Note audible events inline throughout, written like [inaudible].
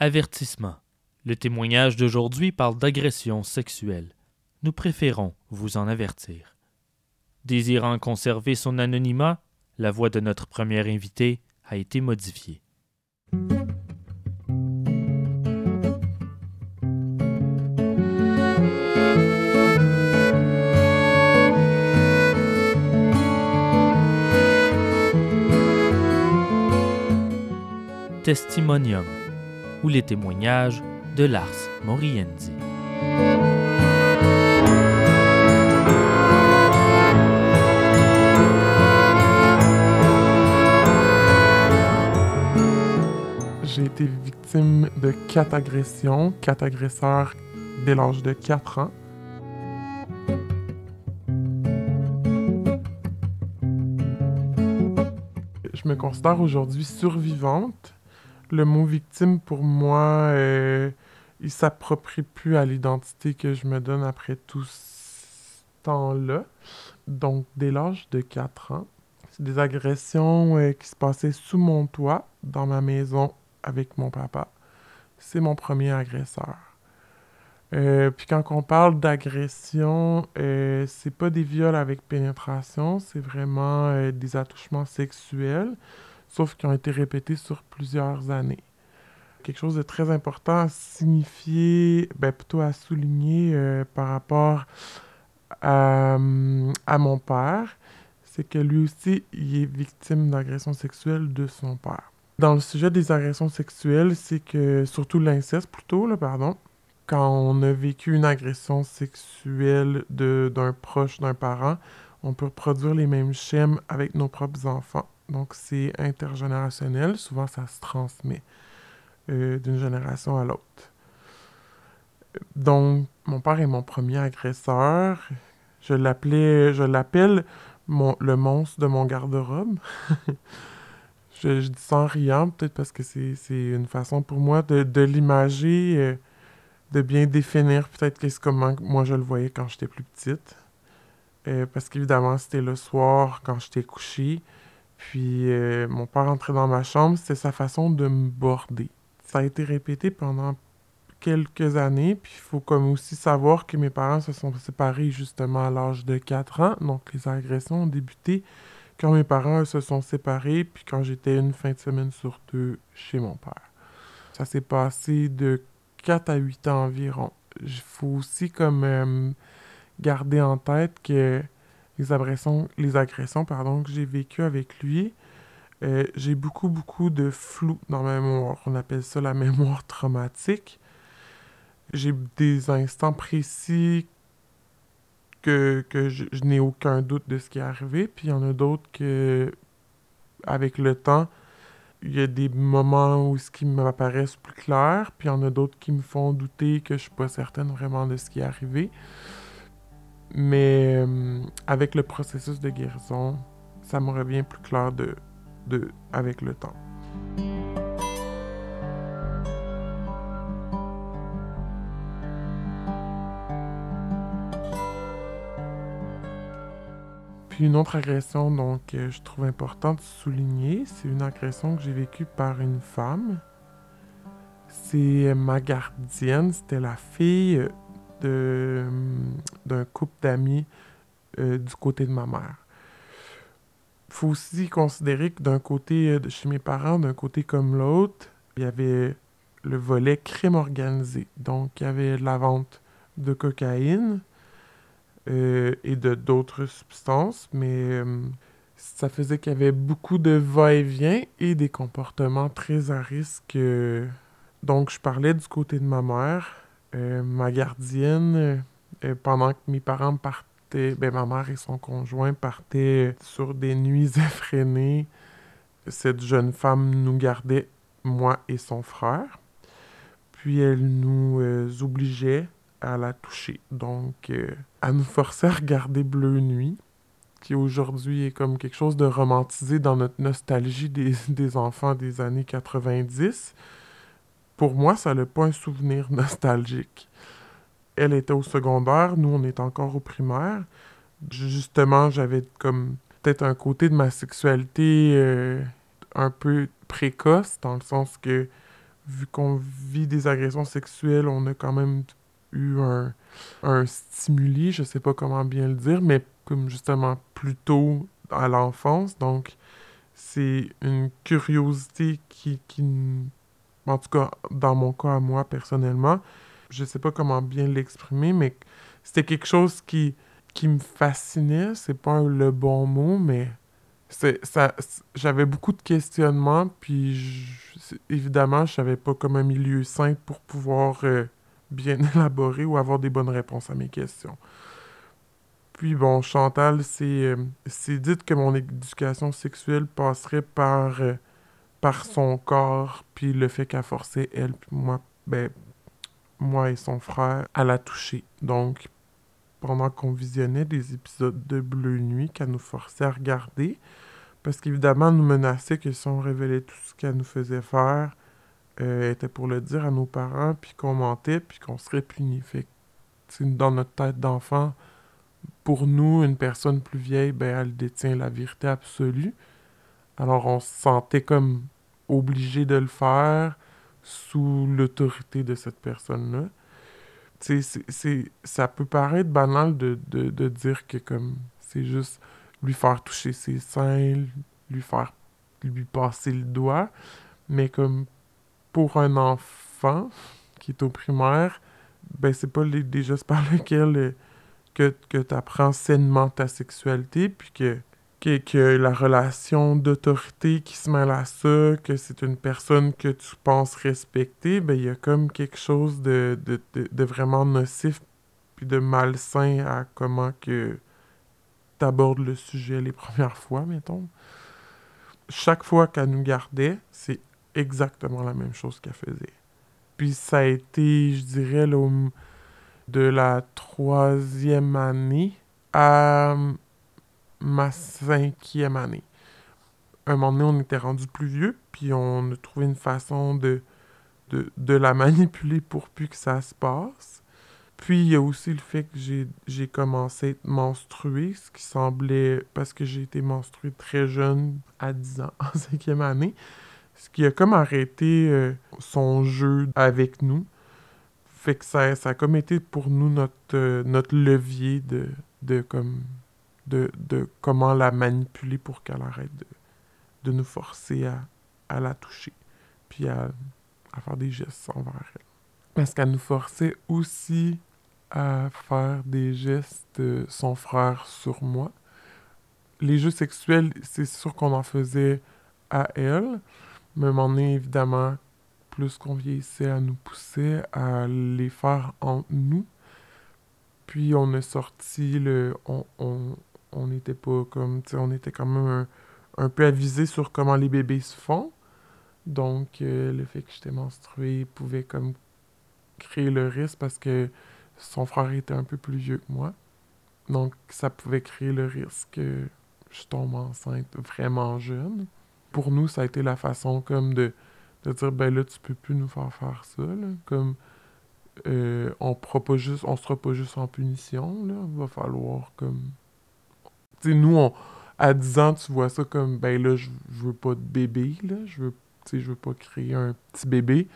Avertissement. Le témoignage d'aujourd'hui parle d'agression sexuelle. Nous préférons vous en avertir. Désirant conserver son anonymat, la voix de notre première invité a été modifiée. Testimonium ou les témoignages de Lars Moriendi. J'ai été victime de quatre agressions, quatre agresseurs dès l'âge de 4 ans. Je me considère aujourd'hui survivante. Le mot victime, pour moi, euh, il s'approprie plus à l'identité que je me donne après tout ce temps-là. Donc, dès l'âge de 4 ans, c'est des agressions euh, qui se passaient sous mon toit, dans ma maison, avec mon papa. C'est mon premier agresseur. Euh, puis quand on parle d'agression, euh, c'est pas des viols avec pénétration, c'est vraiment euh, des attouchements sexuels, sauf qui ont été répétés sur plusieurs années. Quelque chose de très important à signifier, ben plutôt à souligner euh, par rapport à, à mon père, c'est que lui aussi, il est victime d'agression sexuelle de son père. Dans le sujet des agressions sexuelles, c'est que, surtout l'inceste plutôt, là, pardon, quand on a vécu une agression sexuelle d'un proche, d'un parent, on peut reproduire les mêmes schèmes avec nos propres enfants. Donc, c'est intergénérationnel. Souvent, ça se transmet euh, d'une génération à l'autre. Donc, mon père est mon premier agresseur. Je l'appelais, je l'appelle mon, le monstre de mon garde-robe. [laughs] je, dis ça en riant, peut-être parce que c'est une façon pour moi de, de l'imager, euh, de bien définir peut-être qu'est-ce comment moi je le voyais quand j'étais plus petite. Euh, parce qu'évidemment, c'était le soir quand j'étais couché. Puis euh, mon père entrait dans ma chambre, c'était sa façon de me border. Ça a été répété pendant quelques années, puis il faut comme aussi savoir que mes parents se sont séparés justement à l'âge de 4 ans, donc les agressions ont débuté quand mes parents se sont séparés, puis quand j'étais une fin de semaine sur deux chez mon père. Ça s'est passé de 4 à 8 ans environ. Il faut aussi comme euh, garder en tête que les agressions, les pardon, que j'ai vécues avec lui, euh, j'ai beaucoup, beaucoup de flou dans ma mémoire. On appelle ça la [laughs] mémoire traumatique. J'ai des instants précis que, que je, n'ai aucun doute de ce qui est arrivé, puis il y en a d'autres que, avec le temps, il y a des moments où ce qui m'apparaissent plus clair, puis il y en a d'autres qui me font douter que je suis pas certaine vraiment de ce qui est arrivé. Mais euh, avec le processus de guérison, ça me revient plus clair de, de, avec le temps. Puis une autre agression donc euh, je trouve important de souligner, c'est une agression que j'ai vécue par une femme. C'est euh, ma gardienne, c'était la fille d'un couple d'amis euh, du côté de ma mère. faut aussi considérer que d'un côté euh, chez mes parents, d'un côté comme l'autre, il y avait le volet crime organisé. Donc, il y avait la vente de cocaïne euh, et de d'autres substances, mais ça faisait qu'il y avait beaucoup de va-et-vient et des comportements très à risque. Donc, je parlais du côté de ma mère. Euh, ma gardienne, euh, pendant que mes parents partaient, ben, ma mère et son conjoint partaient sur des nuits [laughs] effrénées, cette jeune femme nous gardait, moi et son frère. Puis elle nous euh, obligeait à la toucher. Donc, euh, à nous forcer à regarder Bleu Nuit, qui aujourd'hui est comme quelque chose de romantisé dans notre nostalgie des, [laughs] des enfants des années 90. Pour moi, ça n'a pas un souvenir [laughs] nostalgique. Elle était au secondaire, nous, on est encore au primaire. Justement, j'avais comme peut-être un côté de ma sexualité euh, un peu précoce, dans le sens que vu qu'on vit des agressions sexuelles, on a quand même eu un, un stimuli, je sais pas comment bien le dire, mais comme justement plus tôt à l'enfance. Donc, c'est une curiosité qui, qui, en tout cas, dans mon cas à moi personnellement, je sais pas comment bien l'exprimer, mais c'était quelque chose qui, qui me fascinait. C'est pas le bon mot, mais ça j'avais beaucoup de questionnements puis évidemment je savais pas comme un milieu sain pour pouvoir euh, bien [laughs] élaborer ou avoir des bonnes réponses à mes questions puis bon Chantal c'est euh, dit que mon éducation sexuelle passerait par euh, par son corps puis le fait qu'elle forçait elle puis moi ben moi et son frère à la toucher donc pendant qu'on visionnait des épisodes de Bleu Nuit qu'elle nous forçait à regarder. Parce qu'évidemment, nous menaçait que si on révélait tout ce qu'elle nous faisait faire, euh, était pour le dire à nos parents, puis qu'on mentait, puis qu'on serait puni. Fait que, dans notre tête d'enfant, pour nous, une personne plus vieille, ben, elle détient la vérité absolue. Alors, on se sentait comme obligé de le faire sous l'autorité de cette personne-là. C'est, ça peut paraître banal de, de, dire que comme c'est juste lui faire toucher ses seins, lui faire lui passer le doigt, mais comme pour un enfant qui est au primaire, ben c'est pas les, des gestes par [laughs] lesquels euh, que, que tu apprends sainement ta sexualité, puis que que, la relation d'autorité qui se mêle à ça, que c'est une personne que tu penses respecter, ben il y a comme quelque chose de, de, vraiment nocif puis de malsain à comment que abordes le sujet les [laughs] premières fois, mettons. Chaque fois qu'elle nous gardait, c'est exactement la même chose qu'elle faisait. Puis ça a été, je dirais, de la troisième année à ma cinquième année. Un moment donné, on était rendu plus vieux, puis on a trouvé une façon de, de, la [laughs] manipuler pour plus que ça se passe. Puis il y a aussi le fait que j'ai commencé à être menstruée, ce qui semblait. parce que j'ai été menstruée très jeune, à 10 ans, [laughs] en cinquième année. Ce qui a comme arrêté euh, son jeu avec nous. Fait que ça, a comme été pour nous notre, euh, notre levier de, de comme de, comment la manipuler pour qu'elle arrête de, nous forcer à, la toucher, puis à, faire des gestes envers elle. Parce qu'elle nous forçait aussi à faire des gestes de son frère sur moi. Les jeux sexuels, c'est sûr qu'on en faisait à elle, mais à moment donné, évidemment, plus qu'on vieillissait, elle nous poussait à les faire en nous. Puis on a sorti le. On n'était pas comme, tu sais, on était quand même un, peu avisé sur comment les bébés se font. Donc, euh, le fait que j'étais menstruée pouvait comme créer le risque parce que son frère était un peu plus vieux que moi. Donc, ça pouvait créer le risque que je tombe enceinte vraiment jeune. Pour nous, ça a été la façon comme de, de dire, ben là, tu peux plus nous faire faire ça. Comme, euh, on ne on sera pas juste en punition, là. Il va falloir comme nous, on, à 10 ans, tu vois ça comme, ben là, je, veux pas de bébé, là. Je veux, je veux pas créer un petit bébé.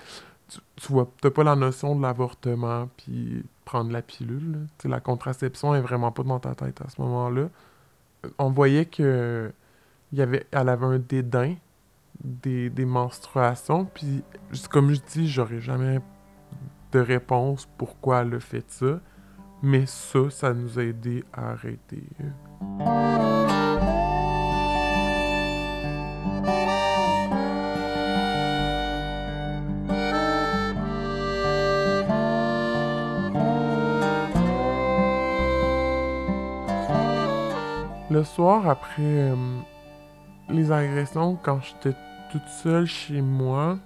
Tu, tu vois, t'as pas la notion de l'avortement, puis prendre la pilule, sais, la contraception est vraiment pas dans ta tête à ce moment-là. On voyait que y avait, elle avait un dédain des, des menstruations, puis comme je dis, j'aurais jamais de réponse pourquoi elle a fait ça. Mais ça, ça nous a aidé à arrêter. Le soir, après euh, les agressions, quand j'étais toute seule chez moi,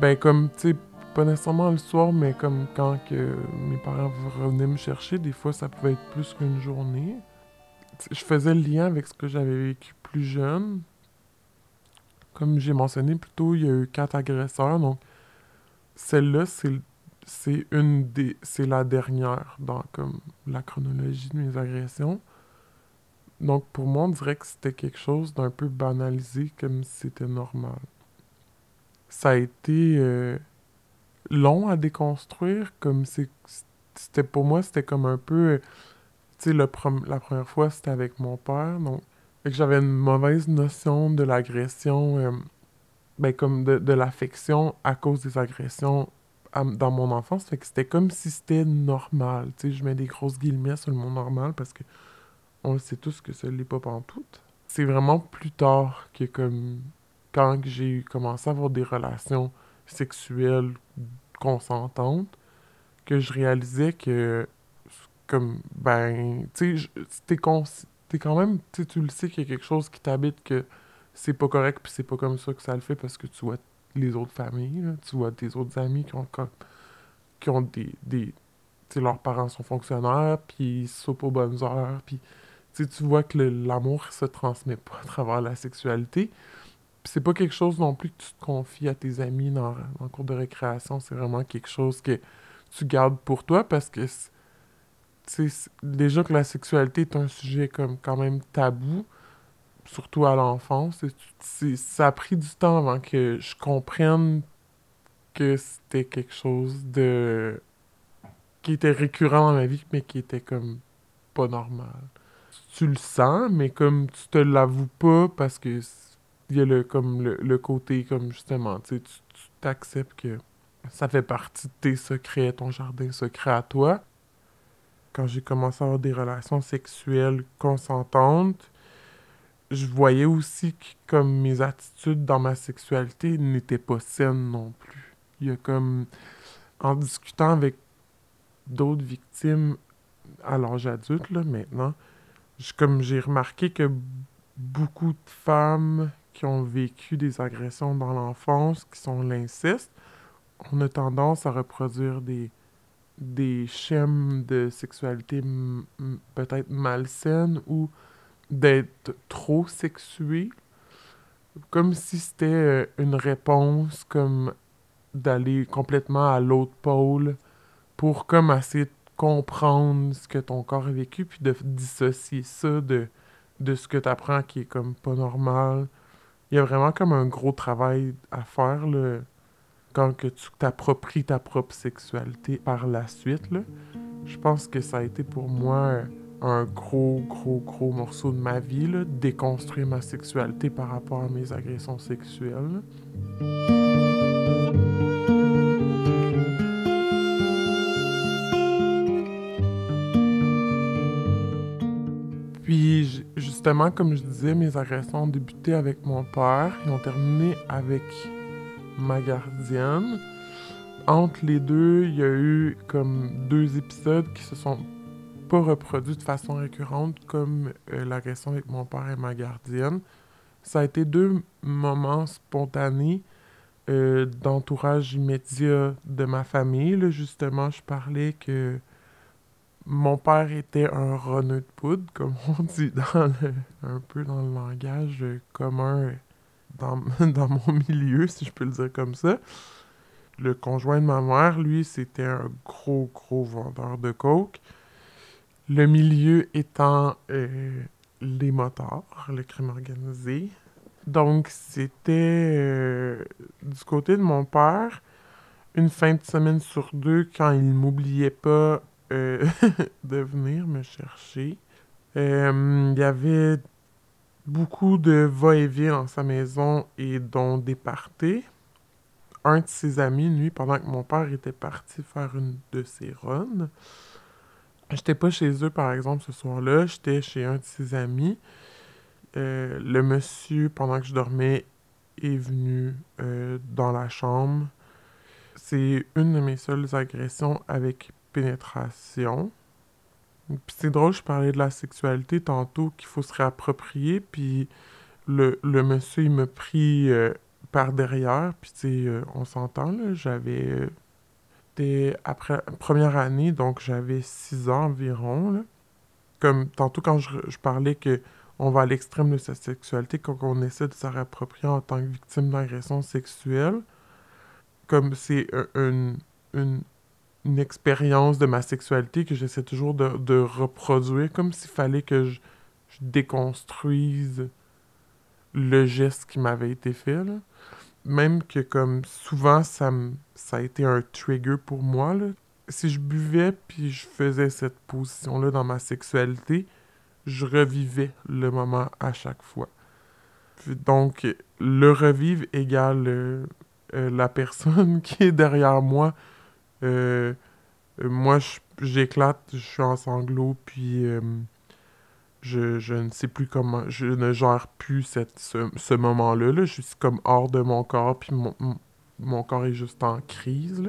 ben comme, tu sais, pas nécessairement le soir, mais comme quand que mes parents revenaient me chercher, des fois ça pouvait être plus qu'une journée. Je faisais le lien avec ce que j'avais vécu plus jeune. Comme j'ai mentionné plus tôt, il y a eu quatre agresseurs, donc celle-là, c'est une des. c'est la dernière dans la chronologie de mes agressions. Donc pour moi, on dirait que c'était quelque chose d'un peu banalisé comme si c'était normal ça a été euh, long à déconstruire. Comme c'était pour moi, c'était comme un peu. La première fois, c'était avec mon père. Donc, j'avais une mauvaise notion de l'agression, euh, ben, comme de, de l'affection à cause des agressions dans mon enfance. Fait que c'était comme si c'était normal. Tu sais, je mets des grosses guillemets sur le mot normal parce que on sait tous que ça l'est pas. C'est vraiment plus tard que comme quand j'ai commencé à avoir des relations sexuelles consentantes que je réalisais que comme ben tu sais t'es quand même tu le sais qu'il y a quelque chose qui t'habite que c'est pas correct puis c'est pas comme ça que ça le fait parce que tu vois les autres familles tu vois tes autres amis qui ont qui ont des des tu leurs parents sont fonctionnaires puis ils soupent aux bonnes heures puis tu vois que l'amour se transmet pas à travers la sexualité c'est pas quelque chose non plus que tu te confies à tes amis dans, dans le cours de récréation. C'est vraiment quelque chose que tu gardes pour toi parce que déjà que la sexualité est un sujet comme quand même tabou, surtout à l'enfance. Ça a pris du temps avant que je comprenne que c'était quelque chose de qui était récurrent dans ma vie, mais qui était comme pas normal. Tu le sens, mais comme tu te l'avoues pas parce que il y a le, comme le, côté, comme justement, tu t'acceptes que ça fait partie de tes secrets, ton jardin secret à toi. Quand j'ai commencé à avoir des relations sexuelles consentantes, je voyais aussi que comme mes attitudes dans ma sexualité n'étaient pas saines non plus. Il y a comme, en discutant avec d'autres victimes à l'âge adulte, là, maintenant, comme j'ai remarqué que beaucoup de femmes qui ont vécu des agressions dans l'enfance, qui sont l'inceste, on a tendance à reproduire des, des schèmes de sexualité peut-être malsaines ou d'être trop sexué, comme si c'était euh, une réponse comme d'aller complètement à l'autre pôle pour comme essayer de comprendre ce que ton corps a vécu puis de dissocier ça de, de ce que tu apprends qui est comme pas normal. Il y a vraiment comme un gros travail à faire là, quand que tu t'appropries ta propre sexualité par la suite. Là. Je pense que ça a été pour moi un gros, gros, gros morceau de ma vie, là, déconstruire ma sexualité par rapport à mes agressions sexuelles. justement, comme je disais, mes agressions ont débuté avec mon père et ont terminé avec ma gardienne. Entre les deux, il y a eu comme deux épisodes qui se sont pas reproduits de façon récurrente, comme euh, l'agression avec mon père et ma gardienne. Ça a été deux moments spontanés euh, d'entourage immédiat de ma famille. justement, je parlais que mon père était un reneux de poudre, comme on dit dans un peu dans le langage commun [laughs] dans, mon milieu, si je peux le dire comme ça. Le conjoint de ma mère, lui, c'était un gros, gros vendeur de coke. Le milieu étant euh, les motards, le crime organisé. Donc, c'était euh, du côté de mon père, une fin de semaine sur deux, quand il m'oubliait pas euh, [laughs] de venir me chercher. Il y avait beaucoup de va-et-vient dans sa maison et dont des parties. Un de ses amis, lui, pendant que mon père était parti faire une de ses runs, j'étais pas chez eux, par exemple, ce soir-là, j'étais chez un de ses amis. Euh, le monsieur, pendant que je dormais, est venu dans la chambre. C'est une de mes seules agressions avec pénétration. Puis c'est drôle, je parlais de la sexualité tantôt, qu'il faut se réapproprier, puis le, le monsieur, il me pris euh, par derrière, puis tu euh, on s'entend, là, j'avais... C'était après première année, donc j'avais six ans environ, là. Comme tantôt quand je, je parlais que on va à l'extrême de sa sexualité quand on essaie de se réapproprier en tant que victime d'agression sexuelle. Comme c'est une, une, une expérience de ma sexualité que j'essaie toujours de, reproduire, comme s'il fallait que je, déconstruise le geste qui m'avait été fait. même que comme souvent, ça, a été un trigger pour moi. Là. Si je buvais puis je faisais cette position-là dans ma sexualité, je revivais le moment à chaque fois. donc, le revivre égale euh, euh, la personne [laughs] qui est derrière moi. Euh, moi, j'éclate, je suis en sanglots, puis je, ne sais plus comment, je ne gère plus ce, moment-là. Là. Je suis comme hors de mon corps, puis mon, corps est juste en crise.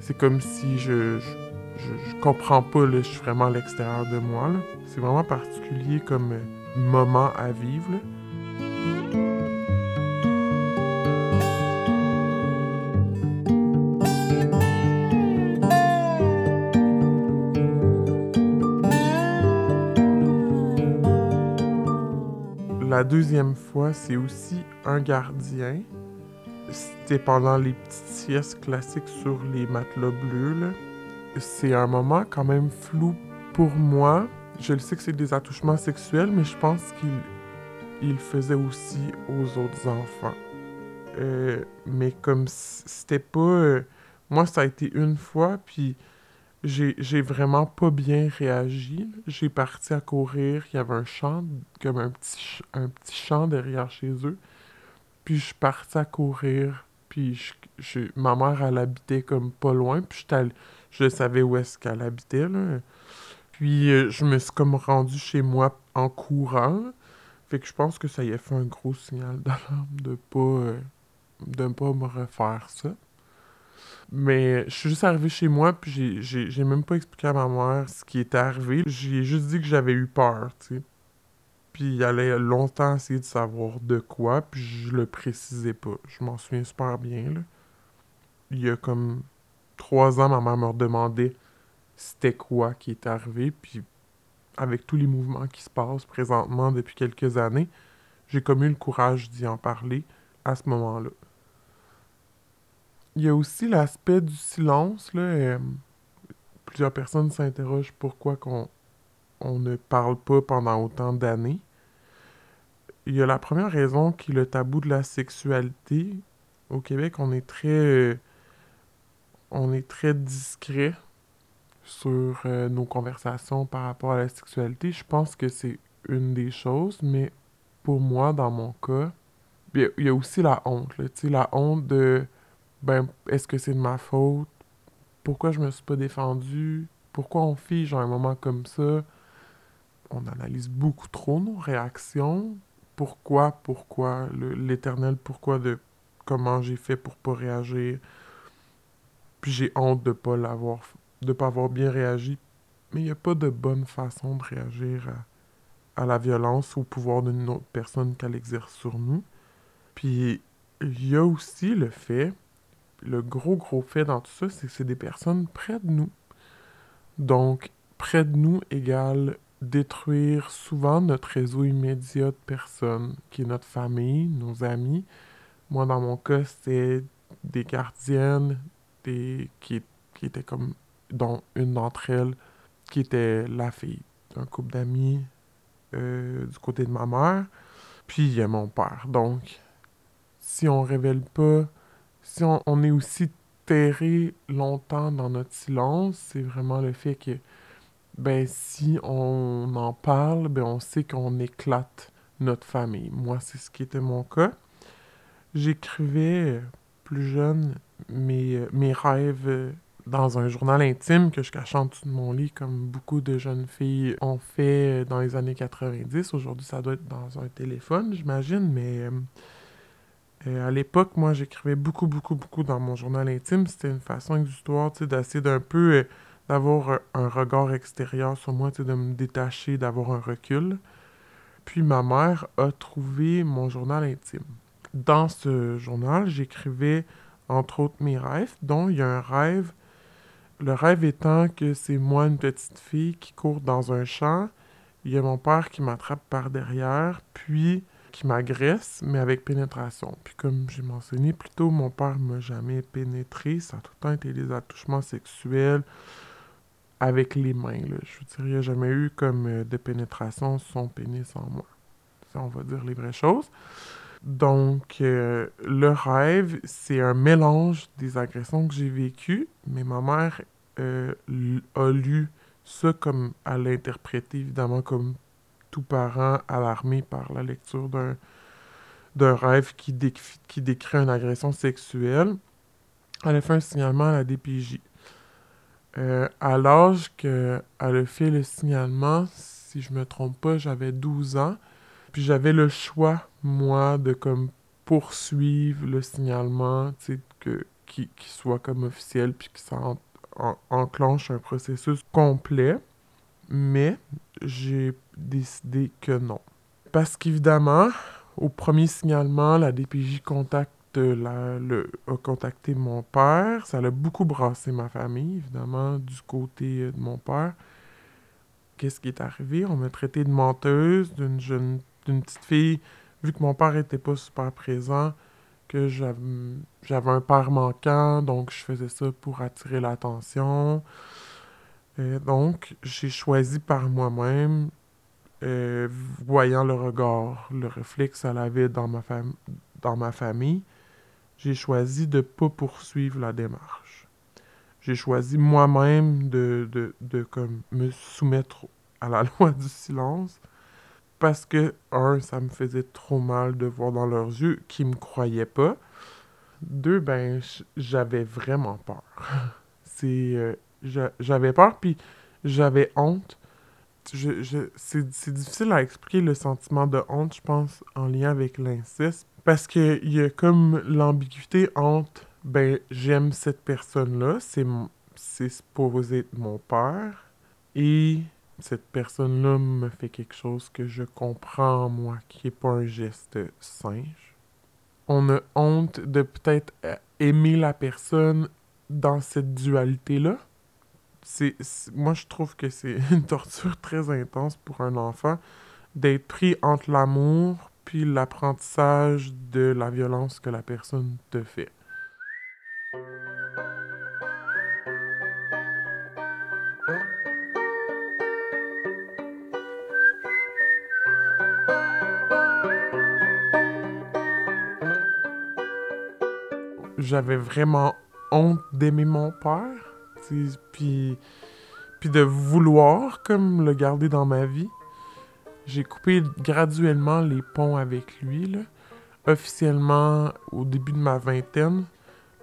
C'est comme si je, je, comprends pas, là, je suis vraiment à l'extérieur de moi. C'est vraiment particulier comme euh, moment à vivre. La deuxième fois, c'est aussi un gardien. C'était pendant les petites siestes classiques sur les matelas bleus. C'est un moment quand même flou pour moi. Je le sais que c'est des attouchements sexuels, mais je pense qu'il il faisait aussi aux autres enfants. Euh, mais comme c'était pas... Euh, moi, ça a été une fois, puis j'ai vraiment pas bien réagi. J'ai parti à courir, il y avait un champ, comme un petit, un petit champ derrière chez eux. Puis je suis parti à courir, puis je, ma mère, elle habitait comme pas loin, puis je savais où est-ce qu'elle habitait, là. Puis euh, je me suis comme rendu chez moi en courant. Fait que je pense que ça y a fait un gros signal d'alarme de pas, euh, pas me refaire ça. Mais je suis juste arrivé chez moi, puis j'ai même pas expliqué à ma mère ce qui était arrivé. J'ai juste dit que j'avais eu peur, tu sais. Puis il allait longtemps essayer de savoir de quoi, puis je le précisais pas. Je m'en souviens super bien, là. Il y a comme trois ans, ma mère me demandait c'était quoi qui était arrivé, puis avec tous les mouvements qui se passent présentement depuis quelques années, j'ai comme eu le courage d'y en parler à ce moment-là il y a aussi l'aspect du silence. Là, euh, plusieurs personnes s'interrogent pourquoi qu'on on ne parle pas pendant autant d'années. Il y a la première raison qui est le tabou de la sexualité. Au Québec, on est très, euh, on est très discret sur euh, nos conversations par rapport à la sexualité. Je pense que c'est une des choses, mais pour moi, dans mon cas, il y a aussi la honte. La honte de ben, est-ce que c'est de ma faute? Pourquoi je me suis pas défendu? Pourquoi on fige à un moment comme ça? On analyse beaucoup trop nos réactions. Pourquoi, pourquoi, l'éternel pourquoi de comment j'ai fait pour pas réagir. Puis j'ai honte de pas l'avoir, de pas avoir bien réagi. Mais il n'y a pas de bonne façon de réagir à, à la violence ou au pouvoir d'une autre personne qu'elle exerce sur nous. Puis il y a aussi le fait le gros, gros fait dans tout ça, c'est que c'est des personnes près de nous. Donc, près de nous égale détruire souvent notre réseau immédiat de personnes, qui est notre famille, nos amis. Moi, dans mon cas, c'était des gardiennes, des, qui, qui étaient comme, dont une d'entre elles, qui était la fille d'un couple d'amis euh, du côté de ma mère. Puis il y a mon père. Donc, si on révèle pas si on, est aussi terré longtemps dans notre silence, c'est vraiment le fait que, ben, si on en parle, ben, on sait qu'on éclate notre famille. Moi, c'est ce qui était mon cas. J'écrivais plus jeune mes, mes rêves dans un journal intime que je cachais en dessous de mon lit, comme beaucoup de jeunes filles ont fait dans les années 90. Aujourd'hui, ça doit être dans un téléphone, j'imagine, mais euh, euh, à l'époque, moi, j'écrivais beaucoup, beaucoup, beaucoup dans mon journal intime. C'était une façon exutoire, d'essayer d'un peu euh, d'avoir un, regard extérieur sur moi, de me détacher, d'avoir un recul. Puis ma mère a trouvé mon journal intime. Dans ce journal, j'écrivais entre autres mes rêves, dont il y a un rêve. Le rêve étant que c'est moi, une petite fille, qui court dans un champ. Il y a mon père qui m'attrape par derrière, puis qui m'agresse, mais avec pénétration. Puis comme j'ai mentionné plus tôt, mon père m'a jamais pénétré. Ça a tout le temps été des attouchements sexuels avec les mains. Là. Je veux dire, il n'y a jamais eu comme euh, de pénétration son pénis en moi. Ça, on va dire les vraies choses. Donc, euh, le rêve, c'est un mélange des agressions que j'ai vécues, mais ma mère euh, a lu ça comme, à l'interpréter évidemment comme tout parent alarmé par la lecture d'un d'un rêve qui, qui décrit une agression sexuelle. Elle a fait un signalement à la DPJ. Euh, à l'âge qu'elle a fait le signalement, si je me trompe pas, j'avais 12 ans. Puis j'avais le choix, moi, de comme poursuivre le signalement, que, qui, soit comme officiel, puis que ça enclenche un processus complet. Mais j'ai décidé que non. Parce qu'évidemment, au premier signalement, la DPJ contacte la, le, a contacté mon père. Ça a beaucoup brassé ma famille, évidemment, du côté de mon père. Qu'est-ce qui est arrivé? On m'a traité de menteuse, d'une jeune, d'une petite fille, vu que mon père était pas super présent, que j'avais un père manquant, donc je faisais ça pour attirer l'attention. Donc, j'ai choisi par moi-même euh, voyant le regard, le reflet que ça avait dans ma, dans ma famille, j'ai choisi de ne pas poursuivre la démarche. J'ai choisi moi-même de, de, de comme, me soumettre à la [laughs] loi du silence parce que, un, ça me faisait trop mal de voir dans leurs yeux qu'ils me croyaient pas. Deux, ben, j'avais vraiment peur. [laughs] C'est... Euh, j'avais peur, puis j'avais honte je, c'est difficile à expliquer le sentiment de honte, je pense, en lien avec l'inceste. Parce qu'il y a comme l'ambiguïté entre, ben, j'aime cette personne-là, c'est supposé être mon père, et cette personne-là me fait quelque chose que je comprends en moi, qui n'est pas un geste singe. On a honte de peut-être aimer la personne dans cette dualité-là c'est moi je trouve que c'est [laughs] une torture très intense pour un enfant d'être pris entre l'amour puis l'apprentissage de la violence que la personne te fait. J'avais vraiment honte d'aimer mon père puis, de vouloir comme le garder dans ma vie. J'ai coupé graduellement les ponts avec lui, là. Officiellement, au début de ma vingtaine,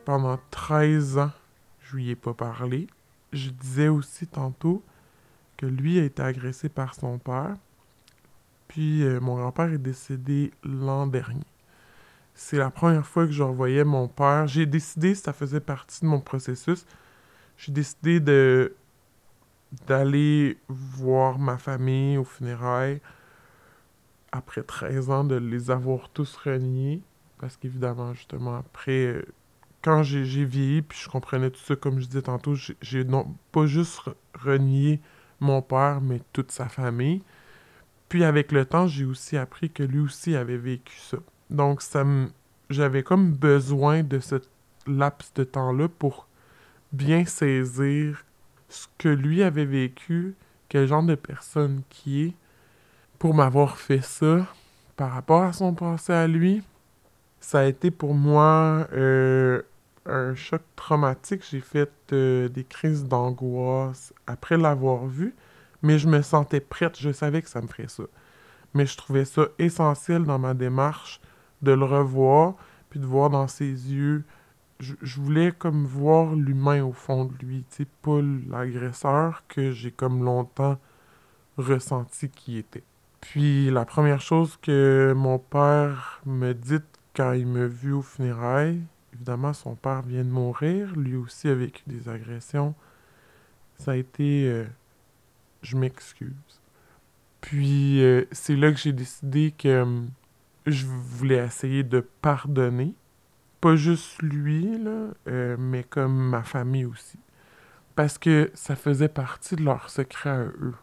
pendant 13 ans, je lui ai pas parlé. Je disais aussi tantôt que lui a été agressé par son père. Puis euh, mon grand-père est décédé l'an dernier. C'est la première fois que je revoyais mon père. J'ai décidé, ça faisait partie de mon processus, j'ai décidé de d'aller voir ma famille aux funérailles après 13 ans, de les avoir tous reniés. Parce qu'évidemment, justement, après, euh, quand j'ai vieilli, puis je comprenais tout ça, comme je disais tantôt, j'ai non pas juste renié mon père, mais toute sa famille. Puis avec le temps, j'ai aussi appris que lui aussi avait vécu ça. Donc, ça j'avais comme besoin de ce laps de temps-là pour bien saisir ce que lui avait vécu, quel genre de personne qui est, pour m'avoir fait ça par rapport à son passé à lui. Ça a été pour moi euh, un choc traumatique. J'ai fait euh, des crises d'angoisse après l'avoir vu, mais je me sentais prête, je savais que ça me ferait ça. Mais je trouvais ça essentiel dans ma démarche de le revoir, puis de voir dans ses yeux je, voulais comme voir l'humain au fond de lui, tu sais, pas l'agresseur que j'ai comme longtemps ressenti qui était. Puis la première chose que mon père me dit quand il m'a vu au funérailles, évidemment son père vient de mourir, lui aussi a vécu des agressions, ça a été euh, je m'excuse. Puis euh, c'est là que j'ai décidé que hum, je voulais essayer de pardonner pas juste lui, là, euh, mais comme ma famille aussi. Parce que ça faisait partie de leur secret à eux.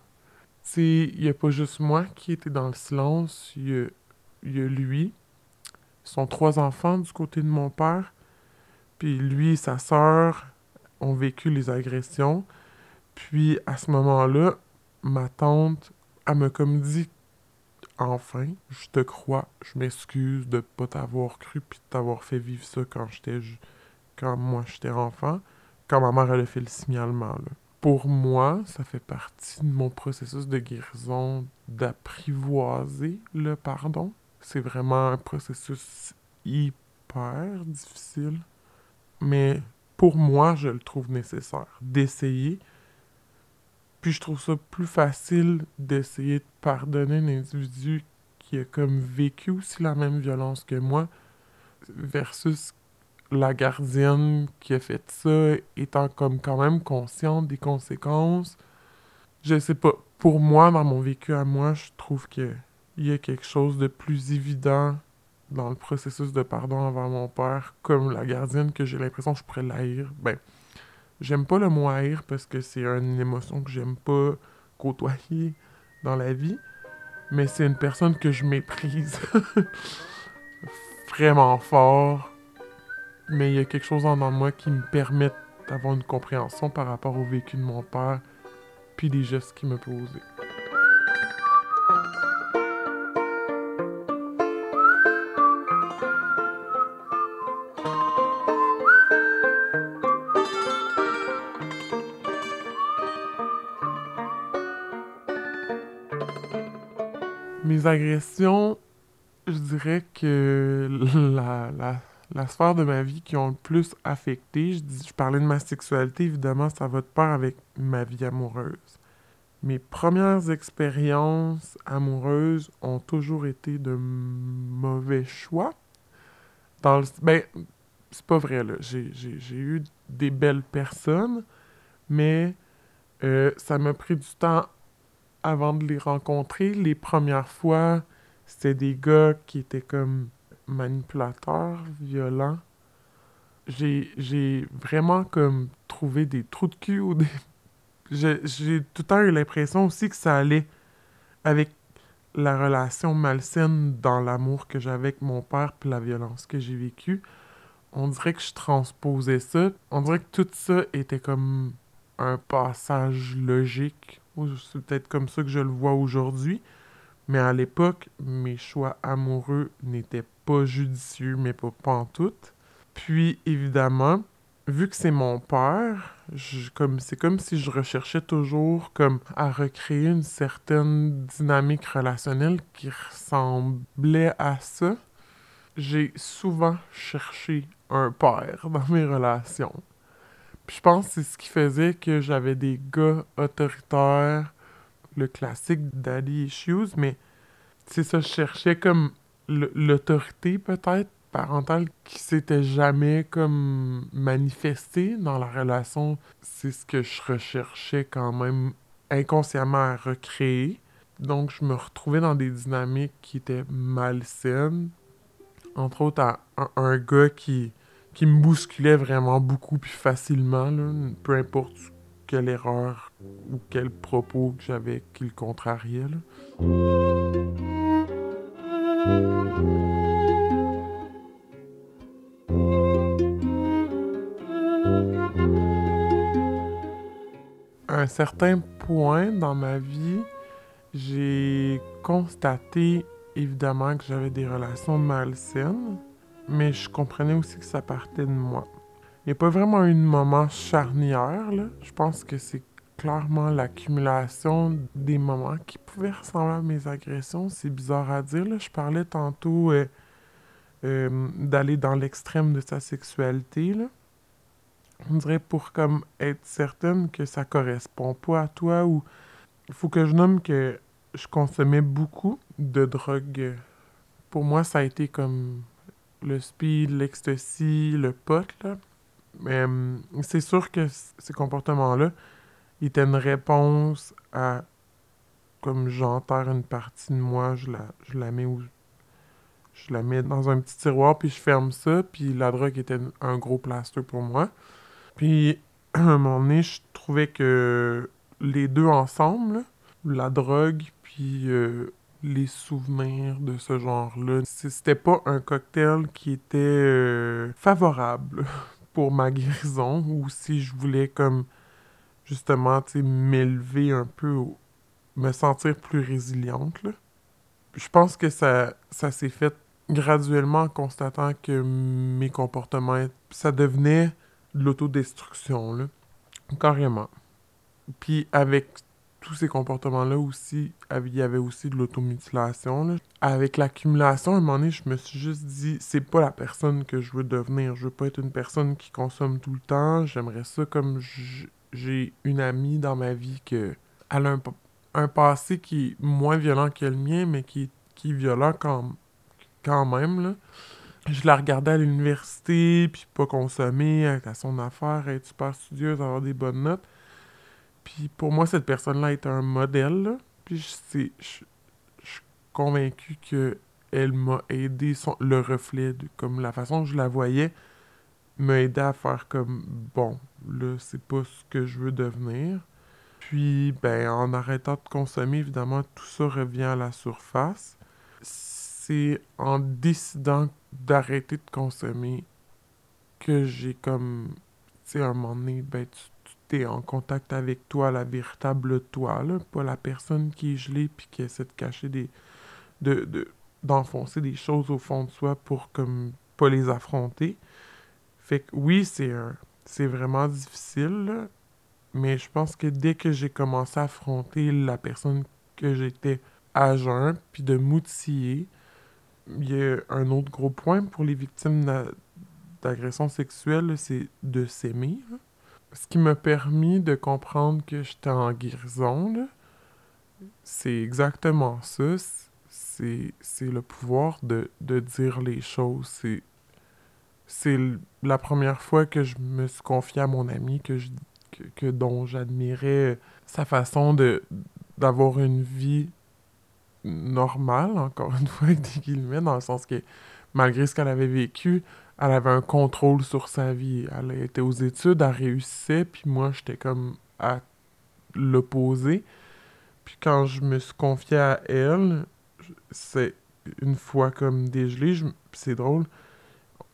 Il n'y a pas juste moi qui était dans le silence, il y, a, lui, son trois enfants du côté de mon père, puis lui et sa sœur ont vécu les agressions. Puis à ce moment-là, ma tante, elle m'a comme dit enfin, je te crois, je m'excuse de pas t'avoir cru puis de t'avoir fait vivre ça quand j'étais quand moi j'étais enfant, quand ma mère elle fait le signalement. Pour moi, ça fait partie de mon processus de guérison d'apprivoiser le pardon. C'est vraiment un processus hyper difficile. Mais pour moi, je le trouve nécessaire d'essayer. Puis je trouve ça plus facile d'essayer de pardonner un individu qui a comme vécu aussi la même violence que moi versus la gardienne qui a fait ça étant comme quand même consciente des conséquences. Je sais pas. Pour moi, dans mon vécu à moi, je trouve qu'il y a quelque chose de plus évident dans le processus de pardon envers mon père, comme la gardienne que j'ai l'impression que je pourrais l'haïr. Ben, j'aime pas le mot haïr parce que c'est une émotion que j'aime pas côtoyer dans la vie, mais c'est une personne que je méprise [laughs] vraiment fort. Mais il y a quelque chose en moi qui me permet d'avoir une compréhension par rapport au vécu de mon père, puis des gestes qu'il me posait. Agressions, je dirais que [laughs] la, la, sphère de ma vie qui ont le plus affecté, je, je parlais de ma sexualité, évidemment, ça va de pair avec ma vie amoureuse. Mes premières expériences amoureuses ont toujours été de mauvais choix. Dans le, ben, c'est pas vrai, là. J'ai, eu des belles personnes, mais euh, ça m'a pris du temps avant de les rencontrer. Les premières fois, c'était des gars qui étaient comme manipulateurs, violents. J'ai vraiment comme trouvé des trous de cul ou des... J'ai tout le temps eu l'impression aussi que ça allait avec la relation malsaine dans l'amour que j'avais avec mon père puis la violence que j'ai vécue. On dirait que je transposais ça. On dirait que tout ça était comme un passage logique c'est peut-être comme ça que je le vois aujourd'hui. Mais à l'époque, mes choix amoureux n'étaient pas judicieux, mais pas, en tout. Puis, évidemment, vu que c'est mon père, comme, c'est comme si je recherchais toujours comme à recréer une certaine dynamique relationnelle qui ressemblait à ça. J'ai souvent cherché un père dans mes relations. Je pense que c'est ce qui faisait que j'avais des gars autoritaires, le classique daddy issues, mais c'est ça, je cherchais comme l'autorité peut-être parentale qui s'était jamais comme manifestée dans la relation. C'est ce que je recherchais quand même inconsciemment à recréer. Donc je me retrouvais dans des dynamiques qui étaient malsaines. Entre autres, à un gars qui qui me bousculait vraiment beaucoup puis facilement, peu importe quelle erreur ou quel propos que j'avais qui le contrariait. À un certain point dans ma vie, j'ai constaté évidemment que j'avais des relations malsaines mais je comprenais aussi que ça partait de moi. Il n'y a pas vraiment eu de moment charnière, là. Je pense que c'est clairement l'accumulation des moments qui pouvaient ressembler à mes agressions. C'est bizarre à dire, là. Je parlais tantôt euh, euh, d'aller dans l'extrême de sa sexualité, là. On dirait pour comme être certaine que ça correspond pas à toi ou... Il faut que je nomme que je consommais beaucoup de drogue. Pour moi, ça a été comme le speed, l'ecstasy, le pot, là. Mais hum, c'est sûr que ces comportements-là étaient une réponse à comme j'enterre une partie de moi, je la, je la mets où je la mets dans un petit tiroir puis je ferme ça puis la drogue était un gros plaster pour moi. Puis [clears throat] à un moment donné, je trouvais que les deux ensemble, la drogue puis euh, les souvenirs de ce genre-là. C'était pas un cocktail qui était euh, favorable [laughs] pour ma guérison [laughs] ou si je voulais comme justement m'élever un peu, me sentir plus résiliente. je pense que ça, ça s'est fait graduellement en constatant que mes comportements, ça devenait de l'autodestruction, là. Carrément. Puis avec tous ces comportements-là aussi, il y avait aussi de l'automutilation. Avec l'accumulation, à un moment donné, je me suis juste dit, c'est pas la personne que je veux devenir. Je veux pas être une personne qui consomme tout le temps. J'aimerais ça comme j'ai une amie dans ma vie que elle a un, passé qui est moins violent que le mien, mais qui, est violent quand, quand même. Je la regardais à l'université, puis pas consommer, à son affaire, être super studieuse, avoir des bonnes notes. Puis pour moi, cette personne-là est un modèle. Puis je, suis convaincu qu'elle m'a aidé, son, le reflet, comme la façon que je la voyais, m'a aidé à faire comme bon, là, c'est pas ce que je veux devenir. Puis, ben, en arrêtant de consommer, évidemment, tout ça revient à la surface. C'est en décidant d'arrêter de consommer que j'ai comme, tu sais, à un moment donné, ben, tu en contact avec toi, la véritable toi, là, pas la personne qui est gelée puis qui essaie de cacher des. de, d'enfoncer des choses au fond de soi pour comme pas les affronter. Fait que oui, c'est c'est vraiment difficile, mais je pense que dès que j'ai commencé à affronter la personne que j'étais à jeun, puis de m'outiller, il y a un autre gros point pour les victimes d'agression sexuelle, c'est de s'aimer ce qui m'a permis de comprendre que j'étais en guérison, c'est exactement ça. C'est, le pouvoir de, dire les choses. C'est, c'est la première fois que je me suis confié à mon ami, que, je, que, dont j'admirais sa façon de, d'avoir une vie normale, encore une fois, [laughs] avec des guillemets, dans le sens que malgré ce qu'elle avait vécu, elle avait un contrôle sur sa vie. Elle était aux études, elle réussissait, puis moi, j'étais comme à l'opposé. Puis quand je me suis confié à elle, c'est une fois comme dégelé, c'est drôle,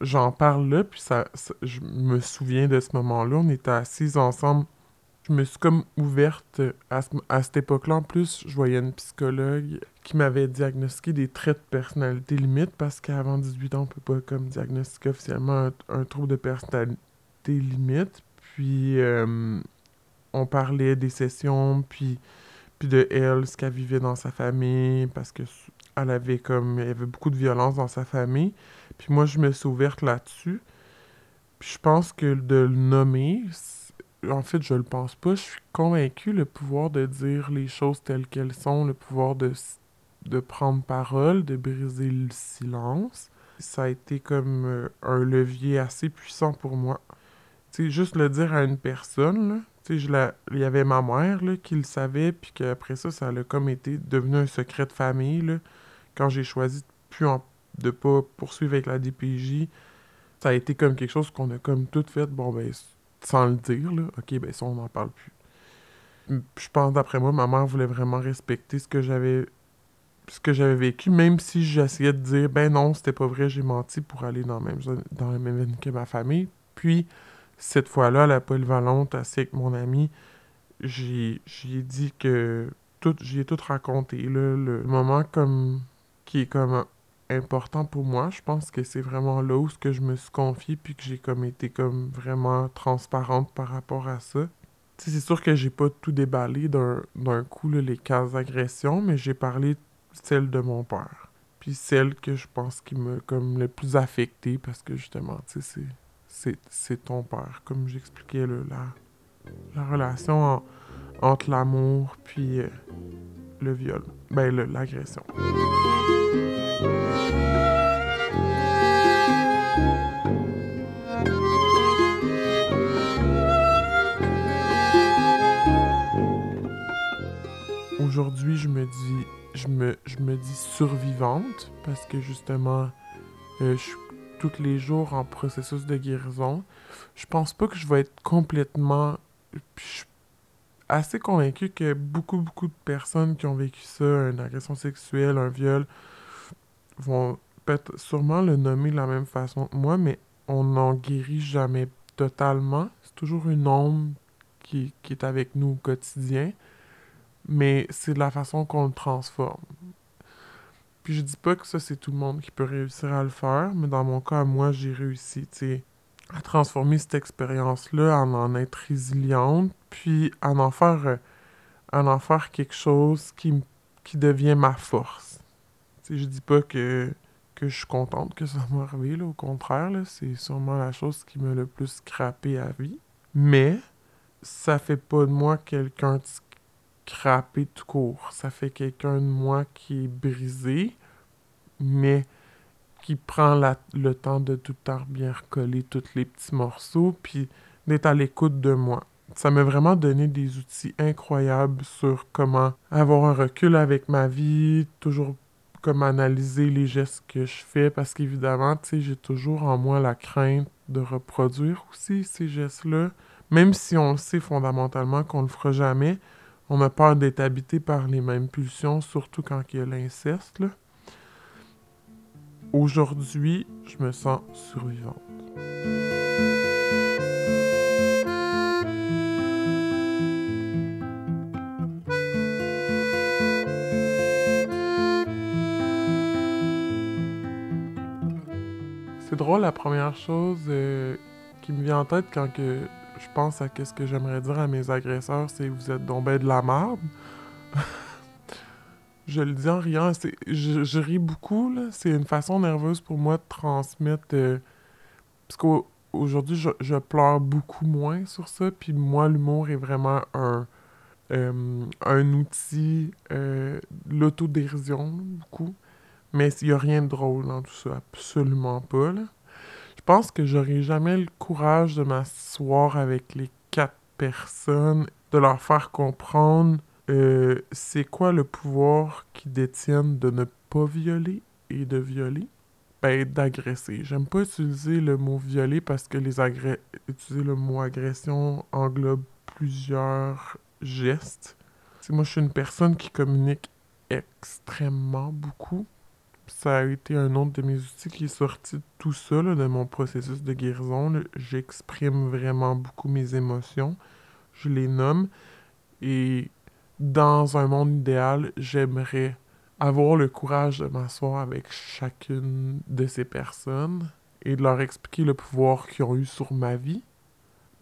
j'en parle là, puis ça, je me souviens de ce moment-là, on était assis ensemble je me suis comme ouverte à, à cette époque-là. En plus, je voyais une psychologue qui m'avait diagnostiqué des traits de personnalité limite parce qu'avant 18 ans, on peut pas comme diagnostiquer officiellement un, trouble de personnalité limite. Puis euh, on parlait des sessions, puis, puis de elle, ce qu'elle vivait dans sa famille, parce que elle avait comme il y avait beaucoup de violence dans sa famille. Puis moi, je me suis ouverte là-dessus. Puis je pense que de le nommer, en fait, je le pense pas. Je suis convaincu le pouvoir de dire les choses telles qu'elles sont, le pouvoir de, de prendre parole, de briser le silence. Ça a été comme euh, un levier assez puissant pour moi. Tu sais, juste le dire à une personne, il y avait ma mère là, qui le savait, puis qu'après ça, ça a comme été devenu un secret de famille. Là, quand j'ai choisi de plus de pas poursuivre avec la DPJ, ça a été comme quelque chose qu'on a comme tout fait. Bon, ben, sans le dire, là, ok, ben ça, on n'en parle plus. Je pense, d'après moi, ma mère voulait vraiment respecter ce que j'avais ce que j'avais vécu, même si j'essayais de dire, ben non, c'était pas vrai, j'ai menti pour aller dans, même, dans la même que ma famille. Puis, cette fois-là, la polyvalente, assis avec mon ami, j'ai dit que tout, j'ai tout raconté. Là, le moment comme qui est comme important pour moi. Je pense que c'est vraiment là où que je me suis confiée puis que j'ai comme été comme vraiment transparente par rapport à ça. c'est sûr que j'ai pas tout déballé d'un coup les cases d'agression, mais j'ai parlé celle de mon père. Puis celle que je pense qui m'a comme le plus affecté parce que justement, tu sais, c'est ton père. Comme j'expliquais, la, la relation entre l'amour puis euh, le viol. Ben, l'agression. Aujourd'hui, je me dis, je me, je me dis survivante parce que justement, euh, je suis tous les jours en processus de guérison. Je pense pas que je vais être complètement. Je suis assez convaincu que beaucoup, beaucoup de personnes qui ont vécu ça, une agression sexuelle, un viol, vont peut-être sûrement le nommer de la même façon que moi, mais on n'en guérit jamais totalement. C'est toujours une ombre qui, qui, est avec nous au quotidien, mais c'est de la façon qu'on le transforme. Puis je dis pas que ça, c'est tout le monde qui peut réussir à le faire, mais dans mon cas, moi, j'ai réussi, à transformer cette expérience-là en en être résiliente, puis à en faire, euh, en faire quelque chose qui, qui devient ma force. Tu sais, je dis pas que, que je suis contente que ça m'est arrivé, là, au contraire, là, c'est sûrement la chose qui m'a le plus scrappé à vie. Mais ça fait pas de moi quelqu'un scrappé tout court. Ça fait quelqu'un de moi qui est brisé, mais qui prend le temps de tout temps bien recoller tous les petits morceaux, puis d'être à l'écoute de moi. Ça m'a vraiment donné des outils incroyables sur comment avoir un recul avec ma vie, toujours comme analyser les gestes que je fais, parce qu'évidemment, tu sais, j'ai toujours en moi la crainte de reproduire aussi ces gestes-là, même si on sait fondamentalement qu'on le fera jamais, on a peur d'être habité par les mêmes pulsions, surtout quand il y a l'inceste. Aujourd'hui, je me sens survivante. C'est drôle, la première chose euh, qui me vient en tête quand que je pense à ce que j'aimerais dire à mes agresseurs, c'est vous êtes donc ben de la merde. [laughs] je le dis en riant, je, ris beaucoup, là. C'est une façon nerveuse pour moi de transmettre. Euh, parce qu'aujourd'hui, je, pleure beaucoup moins sur ça. Puis moi, l'humour est vraiment un, euh, un outil, euh, l'autodérision, beaucoup. Mais il n'y a rien de drôle dans tout ça, absolument pas, là. Je pense que j'aurais jamais le courage de m'asseoir avec les quatre personnes, de leur faire comprendre euh, c'est quoi le pouvoir qu'ils détiennent de ne pas violer et de violer? Ben, d'agresser. J'aime pas utiliser le mot violer parce que les agré utiliser le mot agression englobe plusieurs gestes. moi, je suis une personne qui communique extrêmement beaucoup ça a été un autre de mes outils qui est sorti de tout ça, de mon processus de guérison. J'exprime vraiment beaucoup mes émotions. Je les nomme. Et dans un monde idéal, j'aimerais avoir le courage de m'asseoir avec chacune de ces personnes et de leur expliquer le pouvoir qu'ils ont eu sur ma vie.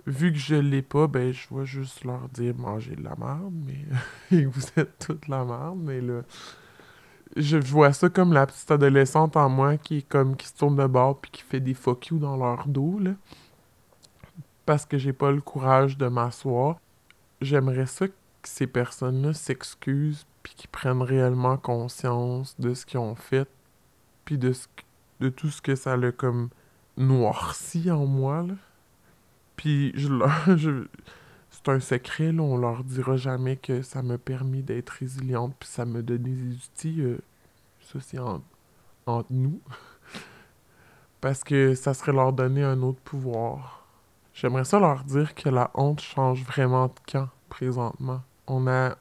Vu que je l'ai pas, ben je vais juste leur dire mangez de la merde, mais et [laughs] vous êtes toute la merde, mais là je vois ça comme la petite adolescente en moi qui est comme qui se tourne de bord puis qui fait des fuck you dans leur dos là. Parce que j'ai pas le courage de m'asseoir. J'aimerais ça que ces personnes-là s'excusent puis qu'ils prennent réellement conscience de ce qu'ils ont fait puis de ce de tout ce que ça l'a comme noirci en moi là. Puis je [laughs] je, c'est un secret, là, on leur dira jamais que ça m'a permis d'être résiliente, puis ça me donne des outils. Euh, ça, c'est entre nous. [laughs] Parce que ça serait leur donner un autre pouvoir. J'aimerais ça leur dire que la honte change vraiment de camp présentement. On a.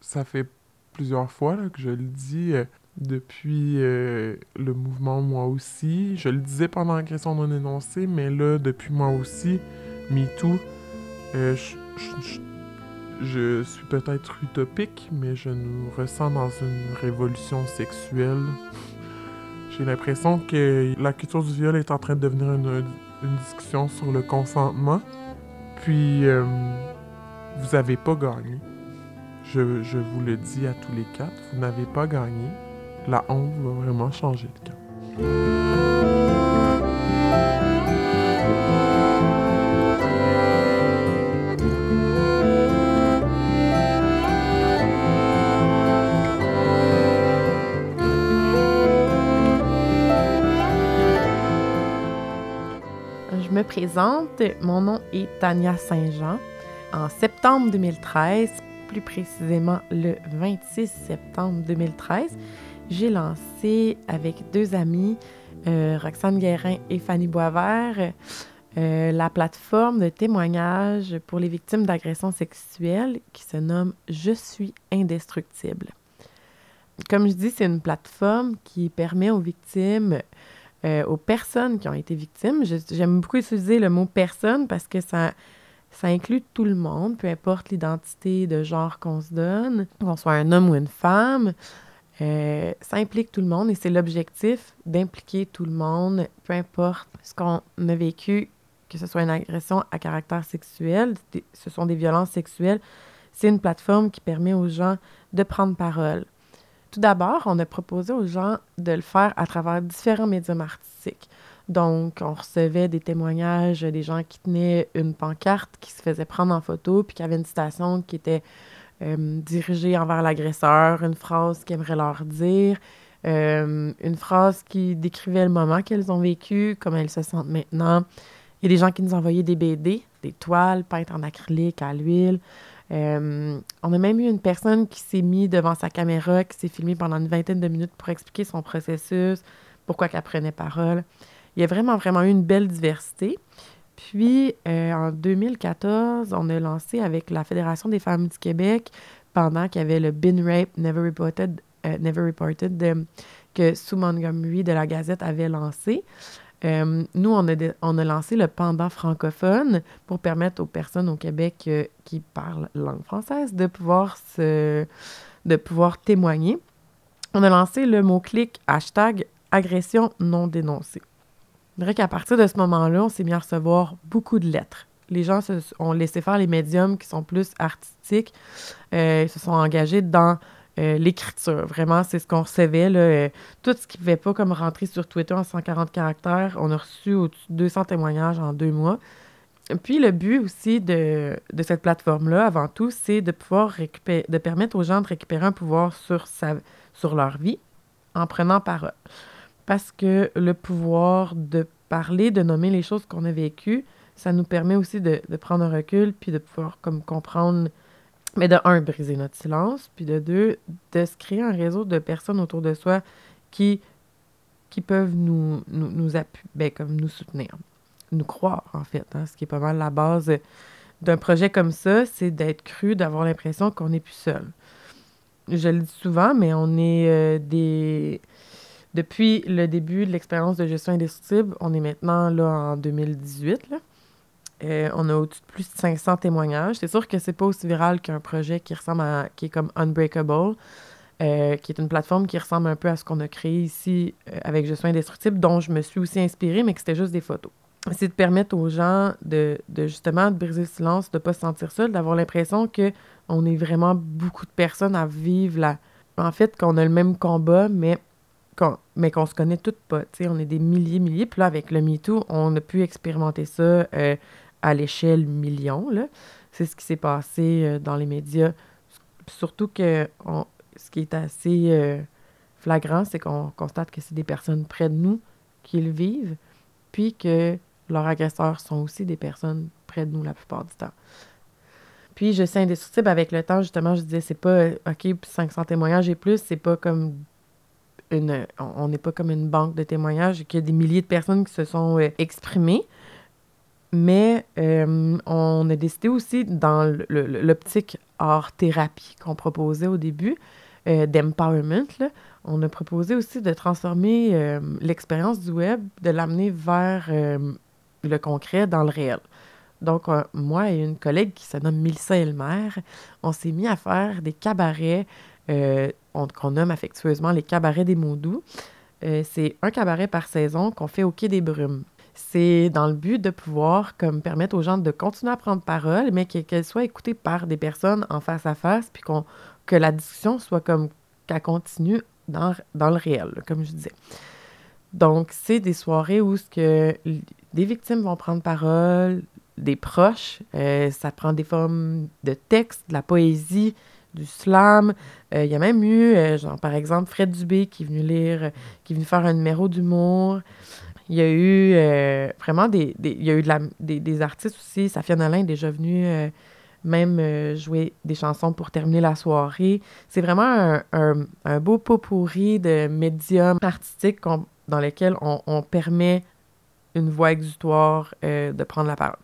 Ça fait plusieurs fois que je le dis euh, depuis euh, le mouvement Moi aussi. Je le disais pendant la question non énoncée, mais là, depuis Moi aussi, MeToo, euh, je, suis peut-être utopique, mais je nous ressens dans une révolution sexuelle. J'ai l'impression que la culture du viol est en train de devenir une, discussion sur le consentement. Puis, euh, vous n'avez pas gagné. Je, je, vous le dis à tous les quatre, vous n'avez pas gagné. La honte va vraiment changer de camp. Mon nom est Tania Saint-Jean. En septembre 2013, plus précisément le 26 septembre 2013, j'ai lancé avec deux amis, euh, Roxane Guérin et Fanny Boisvert, euh, la plateforme de témoignage pour les victimes d'agressions sexuelles qui se nomme Je suis indestructible. Comme je dis, c'est une plateforme qui permet aux victimes euh, aux personnes qui ont été victimes. J'aime beaucoup utiliser le mot personne parce que ça, ça inclut tout le monde, peu importe l'identité de genre qu'on se donne, qu'on soit un homme ou une femme. Euh, ça implique tout le monde et c'est l'objectif d'impliquer tout le monde, peu importe ce qu'on a vécu, que ce soit une agression à caractère sexuel, ce sont des violences sexuelles. C'est une plateforme qui permet aux gens de prendre parole. Tout d'abord, on a proposé aux gens de le faire à travers différents médiums artistiques. Donc, on recevait des témoignages des gens qui tenaient une pancarte, qui se faisaient prendre en photo, puis qui avait une citation qui était euh, dirigée envers l'agresseur, une phrase qu'ils aimeraient leur dire, euh, une phrase qui décrivait le moment qu'elles ont vécu, comment elles se sentent maintenant. Il y a des gens qui nous envoyaient des BD, des toiles peintes en acrylique, à l'huile. Euh, on a même eu une personne qui s'est mise devant sa caméra, qui s'est filmée pendant une vingtaine de minutes pour expliquer son processus, pourquoi qu'elle prenait parole. Il y a vraiment, vraiment eu une belle diversité. Puis, euh, en 2014, on a lancé avec la Fédération des femmes du Québec, pendant qu'il y avait le Bin Rape Never Reported, euh, Never Reported que Sue Montgomery de la Gazette avait lancé. Euh, nous, on a, on a lancé le pendant francophone pour permettre aux personnes au Québec qui parlent langue française de pouvoir, se, de pouvoir témoigner. On a lancé le mot-clic hashtag agression non dénoncée. Je dirais qu'à partir de ce moment-là, on s'est mis à recevoir beaucoup de lettres. Les gens se, ont laissé faire les médiums qui sont plus artistiques, euh, se sont engagés dans euh, l'écriture. Vraiment, c'est ce qu'on recevait. Là, euh, tout ce qui ne pouvait pas comme rentrer sur Twitter en 140 caractères, on a reçu de 200 témoignages en deux mois. Puis le but aussi de, cette plateforme-là, avant tout, c'est de pouvoir récupérer, de permettre aux gens de récupérer un pouvoir sur leur vie en prenant parole parce que le pouvoir de parler, de nommer les choses qu'on a vécues, ça nous permet aussi de, prendre un recul, puis de pouvoir comme comprendre, mais de un, briser notre silence, puis de deux, de se créer un réseau de personnes autour de soi qui, qui peuvent nous, nous, nous appuyer, ben, comme nous soutenir, nous croire, en fait, hein, ce qui est pas mal la base d'un projet comme ça, c'est d'être cru, d'avoir l'impression qu'on n'est plus seul. Je le dis souvent, mais on est euh, des depuis le début de l'expérience de gestion indestructible, on est maintenant là en 2018. Là. Euh, on a au-dessus de plus de 500 témoignages. C'est sûr que c'est pas aussi viral qu'un projet qui ressemble à, qui est comme Unbreakable, euh, qui est une plateforme qui ressemble un peu à ce qu'on a créé ici euh, avec Gestion indestructible, dont je me suis aussi inspirée, mais que c'était juste des photos. C'est de permettre aux gens de, de, justement de briser le silence, de ne pas se sentir seul, d'avoir l'impression qu'on est vraiment beaucoup de personnes à vivre la. En fait, qu'on a le même combat, mais mais qu'on se connaît toutes pas. on est des milliers, milliers. Puis là, avec le MeToo, on a pu expérimenter ça à l'échelle million. C'est ce qui s'est passé euh, dans les médias. Surtout que ce qui est assez euh, flagrant, c'est qu'on constate que c'est des personnes près de nous qui le vivent, puis que leurs agresseurs sont aussi des personnes près de nous la plupart du temps. Puis je sais indestructible avec le temps, justement, je disais, c'est pas OK, 500 témoignages et plus, c'est pas comme on n'est pas comme une banque de témoignages, qu'il y a des milliers de personnes qui se sont euh, exprimées. Mais euh, on a décidé aussi, dans l'optique art-thérapie qu'on proposait au début, euh, d'empowerment, on a proposé aussi de transformer l'expérience du web, de l'amener vers le concret dans le réel. Donc, moi et une collègue qui se nomme Milsa Elmer, on s'est mis à faire des cabarets qu'on nomme affectueusement les cabarets des mots doux. Euh, c'est un cabaret par saison qu'on fait au Quai des Brumes. C'est dans le but de pouvoir comme permettre aux gens de continuer à prendre parole, mais qu'elles soient écoutées par des personnes en face à face, puis qu'on que la discussion soit comme qu'elle continue dans, dans le réel, comme je disais. Donc, c'est des soirées où ce que des victimes vont prendre parole, des proches, euh, ça prend des formes de texte, de la poésie, du slam. Euh, il y a même eu, euh, genre, par exemple, Fred Dubé qui est venu lire, qui est venu faire un numéro d'humour. Il y a eu vraiment des, Il y a eu de la, des, artistes aussi. Safia Nolin est déjà venue même jouer des chansons pour terminer la soirée. C'est vraiment un, un, beau pot pourri de médiums artistiques dans lesquels on, on, permet une voix exutoire de prendre la parole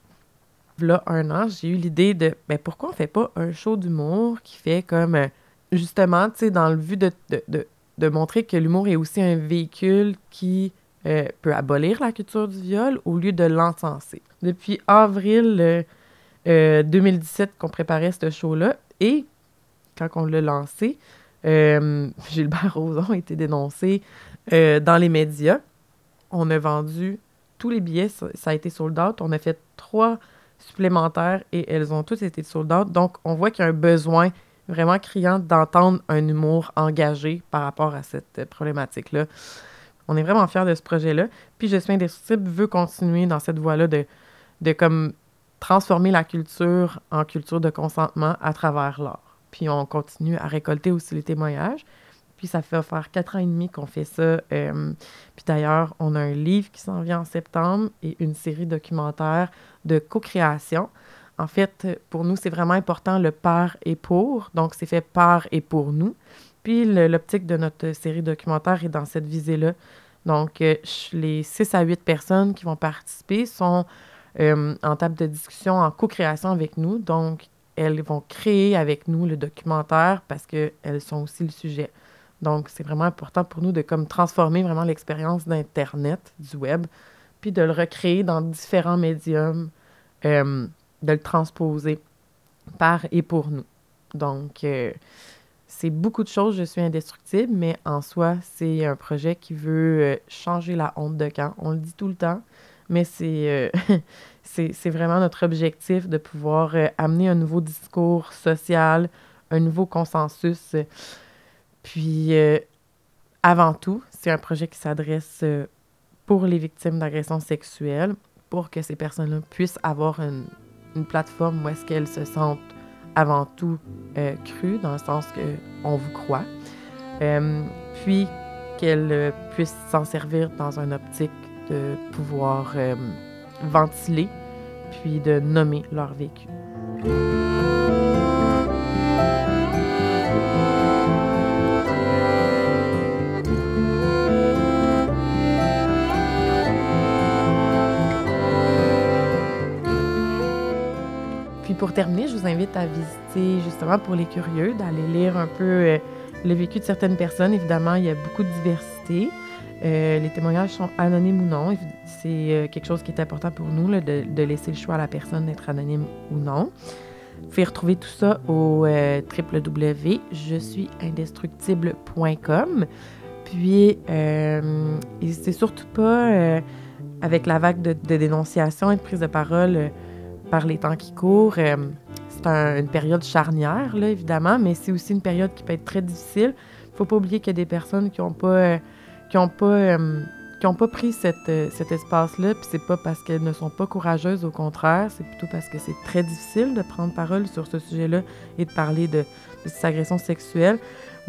là, un an, j'ai eu l'idée de ben, pourquoi on fait pas un show d'humour qui fait comme euh, justement, tu sais, dans le but de, de, de, montrer que l'humour est aussi un véhicule qui euh, peut abolir la culture du viol au lieu de l'encenser. Depuis avril 2017 euh, qu'on préparait ce show-là et quand on l'a lancé, Euh, [laughs] Gilbert Rozon a été dénoncé euh, dans les médias. On a vendu tous les billets, ça a été sold out. On a fait trois supplémentaires et elles ont toutes été sold out. Donc, on voit qu'il y a un besoin vraiment criant d'entendre un humour engagé par rapport à cette problématique-là. On est vraiment fiers de ce projet-là. Puis suis indestructible veut continuer dans cette voie-là de, de comme transformer la culture en culture de consentement à travers l'art. Puis on continue à récolter aussi les témoignages. Puis ça fait faire quatre ans et demi qu'on fait ça. Euh, puis d'ailleurs, on a un livre qui s'en vient en septembre et une série documentaire de co-création. En fait, pour nous, c'est vraiment important le par et pour. Donc, c'est fait par et pour nous. Puis l'optique de notre série documentaire est dans cette visée-là. Donc, euh, les 6 à 8 personnes qui vont participer sont euh, en table de discussion, en co-création avec nous. Donc, elles vont créer avec nous le documentaire parce qu'elles sont aussi le sujet. Donc, c'est vraiment important pour nous de comme transformer vraiment l'expérience d'Internet, du web, puis de le recréer dans différents médiums, euh, de le transposer par et pour nous. Donc, c'est beaucoup de choses, je suis indestructible, mais en soi, c'est un projet qui veut euh, changer la honte de camp. On le dit tout le temps, mais c'est euh, [laughs] vraiment notre objectif de pouvoir euh, amener un nouveau discours social, un nouveau consensus. Puis, avant tout, c'est un projet qui s'adresse pour les victimes d'agressions sexuelles, pour que ces personnes-là puissent avoir une, une plateforme où est-ce qu'elles se sentent avant tout euh, dans le sens qu'on vous croit, euh, puis qu'elle euh, puisse s'en servir dans une optique de pouvoir ventiler, puis de nommer leur vécu. Pour terminer, je vous invite à visiter, justement pour les curieux, d'aller lire un peu euh, le vécu de certaines personnes. Évidemment, il y a beaucoup de diversité. Euh, les témoignages sont anonymes ou non. C'est euh, quelque chose qui est important pour nous, de, laisser le choix à la personne d'être anonyme ou non. Vous pouvez retrouver tout ça au www.je-suis-indestructible.com. Puis, n'hésitez surtout pas, avec la vague de, de dénonciation et de prise de parole, par les temps qui courent. Euh, c'est une période charnière, évidemment, mais c'est aussi une période qui peut être très difficile. Il ne faut pas oublier qu'il y a des personnes qui n'ont pas, euh, qui ont pas, euh, qui ont pas pris cet espace-là, puis c'est pas parce qu'elles ne sont pas courageuses, au contraire, c'est plutôt parce que c'est très difficile de prendre parole sur ce sujet-là et de parler de, de ces agressions sexuelles.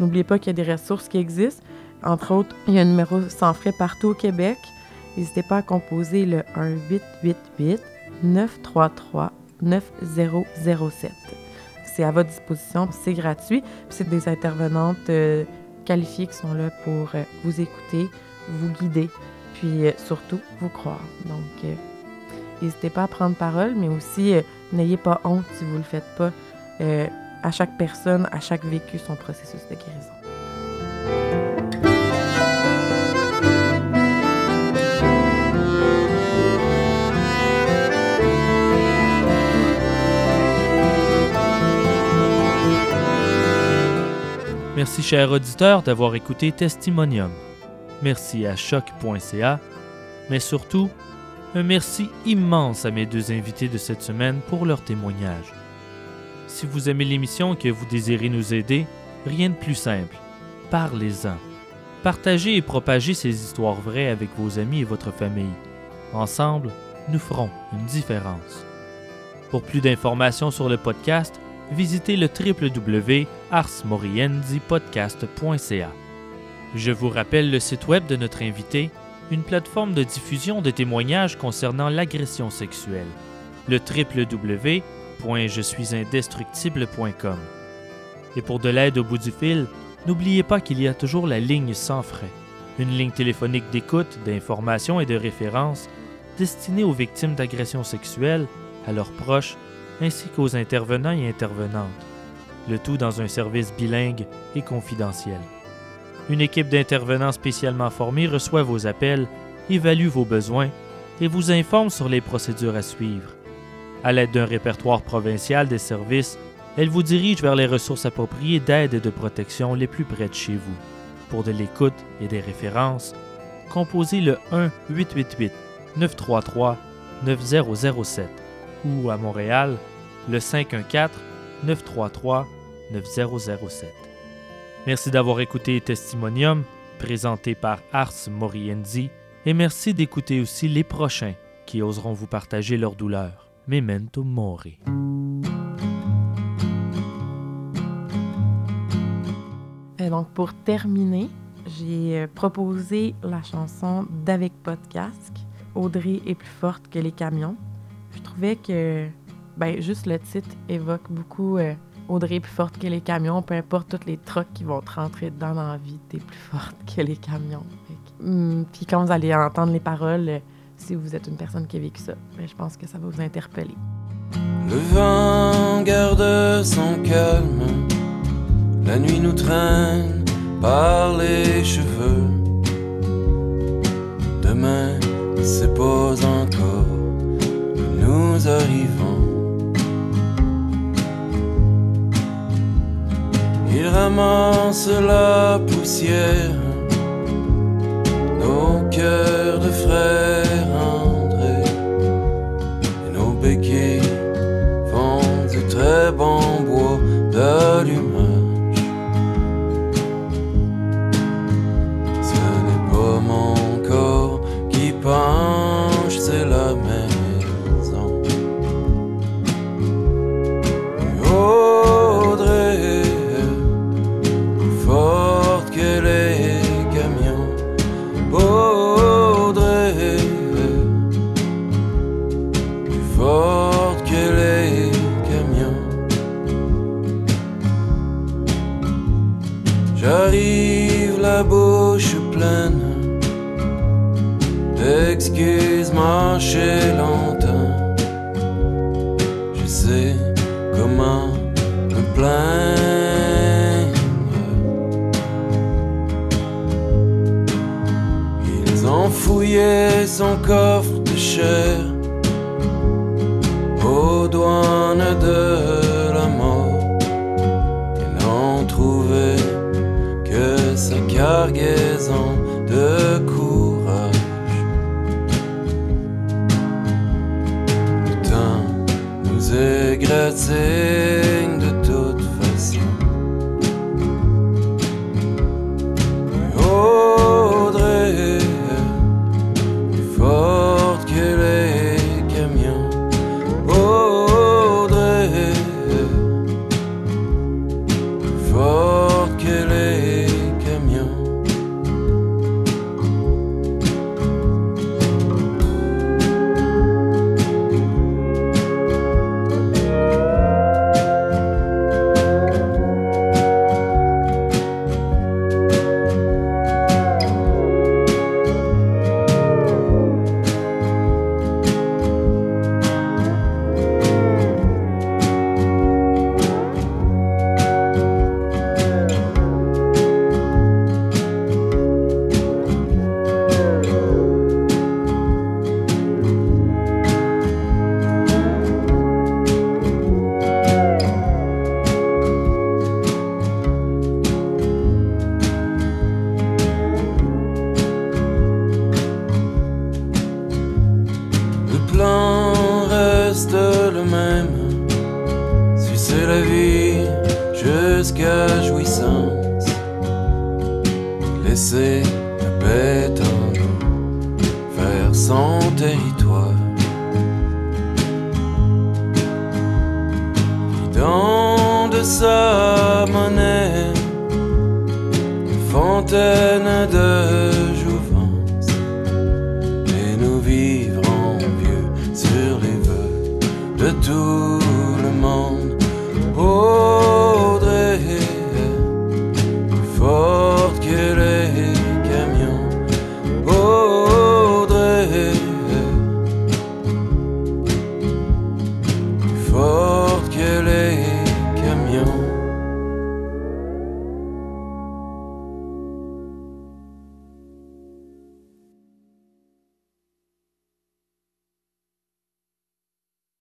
N'oubliez pas qu'il y a des ressources qui existent. Entre autres, il y a un numéro sans frais partout au Québec. N'hésitez pas à composer le 1888 933 9007. C'est à votre disposition, c'est gratuit. C'est des intervenantes euh, qualifiées qui sont là pour euh, vous écouter, vous guider, puis euh, surtout vous croire. Donc, n'hésitez pas à prendre parole, mais aussi n'ayez pas honte si vous ne le faites pas. à chaque personne, à chaque vécu, son processus de guérison. Merci, chers auditeurs, d'avoir écouté Testimonium. Merci à choc.ca, mais surtout, un merci immense à mes deux invités de cette semaine pour leur témoignage. Si vous aimez l'émission et que vous désirez nous aider, rien de plus simple. Parlez-en. Partagez et propagez ces histoires vraies avec vos amis et votre famille. Ensemble, nous ferons une différence. Pour plus d'informations sur le podcast, visitez le www.arsmorienzipodcast.ca. Je vous rappelle le site web de notre invité, une plateforme de diffusion de témoignages concernant l'agression sexuelle, le www.je-suis-indestructible.com. Et pour de l'aide au bout du fil, n'oubliez pas qu'il y a toujours la ligne sans frais, une ligne téléphonique d'écoute, d'information et de référence destinée aux victimes d'agressions sexuelles, à leurs proches ainsi qu'aux intervenants et intervenantes, le tout dans un service bilingue et confidentiel. Une équipe d'intervenants spécialement formés reçoit vos appels, évalue vos besoins et vous informe sur les procédures à suivre. À l'aide d'un répertoire provincial des services, Elle vous dirige vers les ressources appropriées d'aide et de protection les plus près de chez vous. Pour de l'écoute et des références, composez le 1-888-933-9007 ou à Montréal, le 514-933-9007. Merci d'avoir écouté Testimonium, présenté par Ars Morienzi, et merci d'écouter aussi les prochains qui oseront vous partager leur douleur. Memento Mori. Et donc, pour terminer, j'ai euh, proposé la chanson d'Avec pas de casque, Audrey est plus forte que les camions. Trouvais que, ben, juste le titre évoque beaucoup euh, Audrey plus forte que les camions, peu importe tous les trucks qui vont te rentrer dans la vie, t'es plus forte que les camions. Hum, Puis quand vous allez entendre les paroles, euh, si vous êtes une personne qui a vécu ça, ben, je pense que ça va vous interpeller. Le vent garde son calme, la nuit nous traîne par les cheveux. Demain, c'est pas encore nous arrivons. Il ramasse la poussière, nos cœurs de frères